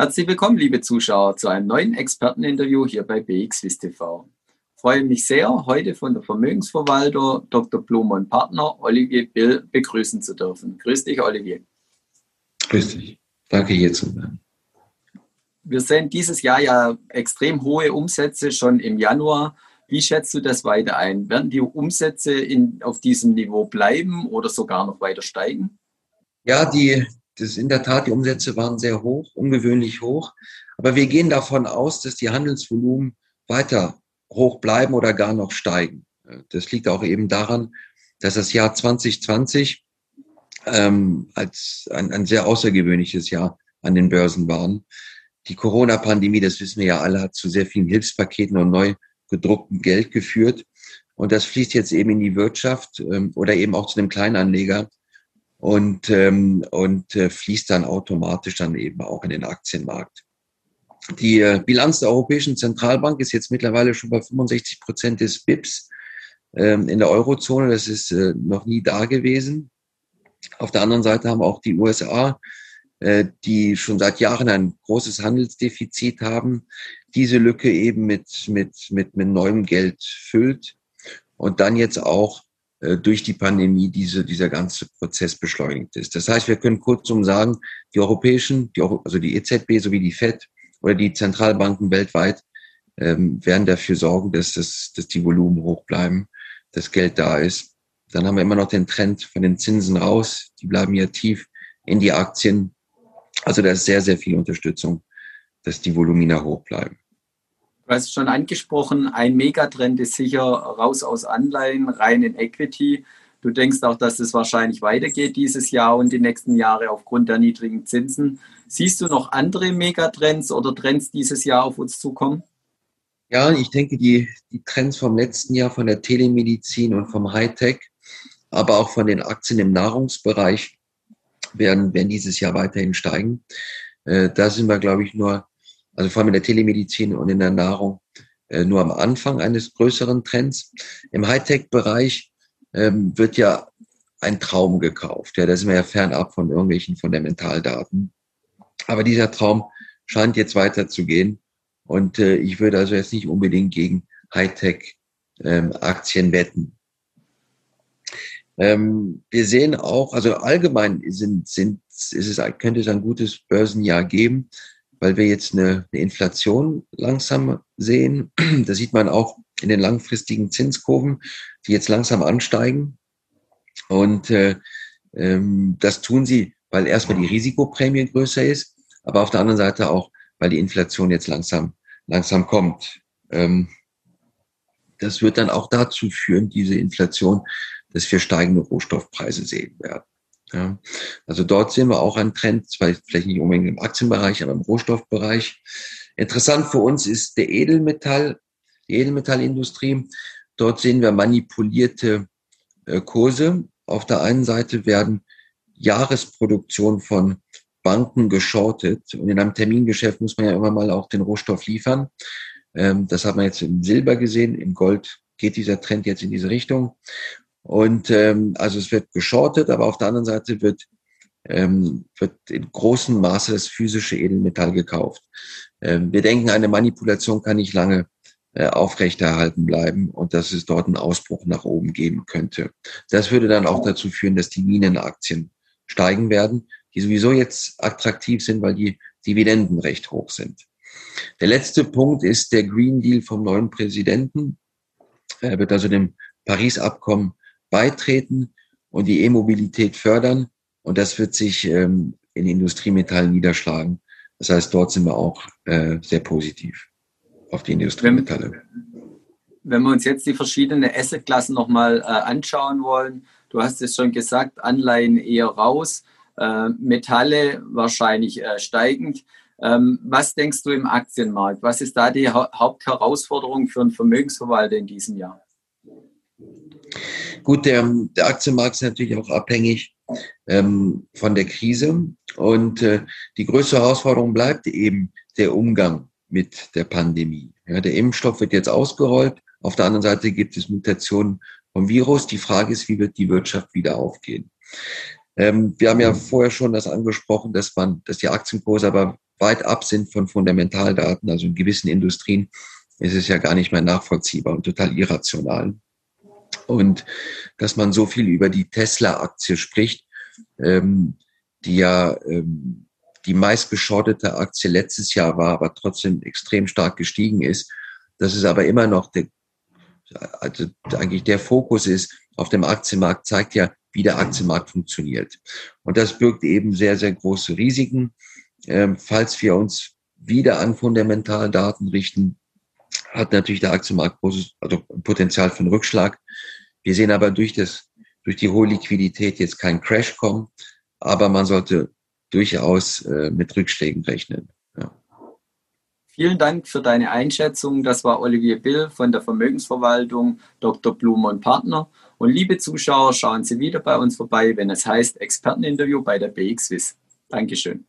Herzlich willkommen, liebe Zuschauer, zu einem neuen Experteninterview hier bei BXWIS TV. Ich freue mich sehr, heute von der Vermögensverwalter Dr. Blum und Partner Olivier Bill begrüßen zu dürfen. Grüß dich, Olivier. Grüß dich. Danke, hier zu sein. Wir sehen dieses Jahr ja extrem hohe Umsätze schon im Januar. Wie schätzt du das weiter ein? Werden die Umsätze in, auf diesem Niveau bleiben oder sogar noch weiter steigen? Ja, die, das in der Tat, die Umsätze waren sehr hoch, ungewöhnlich hoch. Aber wir gehen davon aus, dass die Handelsvolumen weiter hoch bleiben oder gar noch steigen. Das liegt auch eben daran, dass das Jahr 2020 ähm, als ein, ein sehr außergewöhnliches Jahr an den Börsen war. Die Corona-Pandemie, das wissen wir ja alle, hat zu sehr vielen Hilfspaketen und neu gedrucktem Geld geführt. Und das fließt jetzt eben in die Wirtschaft ähm, oder eben auch zu dem Kleinanleger und, ähm, und äh, fließt dann automatisch dann eben auch in den Aktienmarkt. Die äh, Bilanz der Europäischen Zentralbank ist jetzt mittlerweile schon bei 65 Prozent des BIPs ähm, in der Eurozone. Das ist äh, noch nie da gewesen. Auf der anderen Seite haben auch die USA, äh, die schon seit Jahren ein großes Handelsdefizit haben, diese Lücke eben mit, mit, mit, mit neuem Geld füllt und dann jetzt auch durch die Pandemie diese, dieser ganze Prozess beschleunigt ist. Das heißt, wir können kurzum sagen, die europäischen, die, also die EZB sowie die FED oder die Zentralbanken weltweit ähm, werden dafür sorgen, dass, das, dass die Volumen hoch bleiben, dass Geld da ist. Dann haben wir immer noch den Trend von den Zinsen raus. Die bleiben ja tief in die Aktien. Also da ist sehr, sehr viel Unterstützung, dass die Volumina hoch bleiben. Du hast schon angesprochen, ein Megatrend ist sicher raus aus Anleihen, rein in Equity. Du denkst auch, dass es wahrscheinlich weitergeht dieses Jahr und die nächsten Jahre aufgrund der niedrigen Zinsen. Siehst du noch andere Megatrends oder Trends dieses Jahr auf uns zukommen? Ja, ich denke, die, die Trends vom letzten Jahr von der Telemedizin und vom Hightech, aber auch von den Aktien im Nahrungsbereich werden, werden dieses Jahr weiterhin steigen. Äh, da sind wir, glaube ich, nur also vor allem in der Telemedizin und in der Nahrung, äh, nur am Anfang eines größeren Trends. Im Hightech-Bereich ähm, wird ja ein Traum gekauft. Ja, da sind wir ja fernab von irgendwelchen Fundamentaldaten. Aber dieser Traum scheint jetzt weiterzugehen. Und äh, ich würde also jetzt nicht unbedingt gegen Hightech-Aktien ähm, wetten. Ähm, wir sehen auch, also allgemein sind, sind, ist es, könnte es ein gutes Börsenjahr geben weil wir jetzt eine, eine Inflation langsam sehen. Das sieht man auch in den langfristigen Zinskurven, die jetzt langsam ansteigen. Und äh, ähm, das tun sie, weil erstmal die Risikoprämie größer ist, aber auf der anderen Seite auch, weil die Inflation jetzt langsam, langsam kommt. Ähm, das wird dann auch dazu führen, diese Inflation, dass wir steigende Rohstoffpreise sehen werden. Ja, also dort sehen wir auch einen Trend, zwar vielleicht nicht unbedingt im Aktienbereich, aber im Rohstoffbereich. Interessant für uns ist der Edelmetall, die Edelmetallindustrie. Dort sehen wir manipulierte äh, Kurse. Auf der einen Seite werden Jahresproduktion von Banken geschortet und in einem Termingeschäft muss man ja immer mal auch den Rohstoff liefern. Ähm, das hat man jetzt im Silber gesehen, im Gold geht dieser Trend jetzt in diese Richtung. Und ähm, also es wird geschortet, aber auf der anderen Seite wird, ähm, wird in großem Maße das physische Edelmetall gekauft. Ähm, wir denken, eine Manipulation kann nicht lange äh, aufrechterhalten bleiben und dass es dort einen Ausbruch nach oben geben könnte. Das würde dann auch dazu führen, dass die Minenaktien steigen werden, die sowieso jetzt attraktiv sind, weil die Dividenden recht hoch sind. Der letzte Punkt ist der Green Deal vom neuen Präsidenten. Er wird also dem Paris-Abkommen beitreten und die E-Mobilität fördern. Und das wird sich ähm, in Industriemetallen niederschlagen. Das heißt, dort sind wir auch äh, sehr positiv auf die Industriemetalle. Wenn, wir uns jetzt die verschiedenen Assetklassen nochmal äh, anschauen wollen, du hast es schon gesagt, Anleihen eher raus, äh, Metalle wahrscheinlich äh, steigend. Ähm, was denkst du im Aktienmarkt? Was ist da die ha Hauptherausforderung für einen Vermögensverwalter in diesem Jahr? Gut, der, der Aktienmarkt ist natürlich auch abhängig ähm, von der Krise. Und äh, die größte Herausforderung bleibt eben der Umgang mit der Pandemie. Ja, der Impfstoff wird jetzt ausgerollt. Auf der anderen Seite gibt es Mutationen vom Virus. Die Frage ist, wie wird die Wirtschaft wieder aufgehen? Ähm, wir haben ja vorher schon das angesprochen, dass man, dass die Aktienkurse aber weit ab sind von Fundamentaldaten, also in gewissen Industrien ist es ja gar nicht mehr nachvollziehbar und total irrational. Und dass man so viel über die Tesla-Aktie spricht, ähm, die ja ähm, die meistgeschottete Aktie letztes Jahr war, aber trotzdem extrem stark gestiegen ist. Das ist aber immer noch der, also eigentlich der Fokus ist auf dem Aktienmarkt, zeigt ja, wie der Aktienmarkt funktioniert. Und das birgt eben sehr, sehr große Risiken. Ähm, falls wir uns wieder an Fundamentaldaten richten, hat natürlich der Aktienmarkt großes also Potenzial für einen Rückschlag. Wir sehen aber durch, das, durch die hohe Liquidität jetzt keinen Crash kommen, aber man sollte durchaus äh, mit Rückschlägen rechnen. Ja. Vielen Dank für deine Einschätzung. Das war Olivier Bill von der Vermögensverwaltung Dr. Blumer und Partner. Und liebe Zuschauer, schauen Sie wieder bei uns vorbei, wenn es heißt Experteninterview bei der BXWIS. Dankeschön.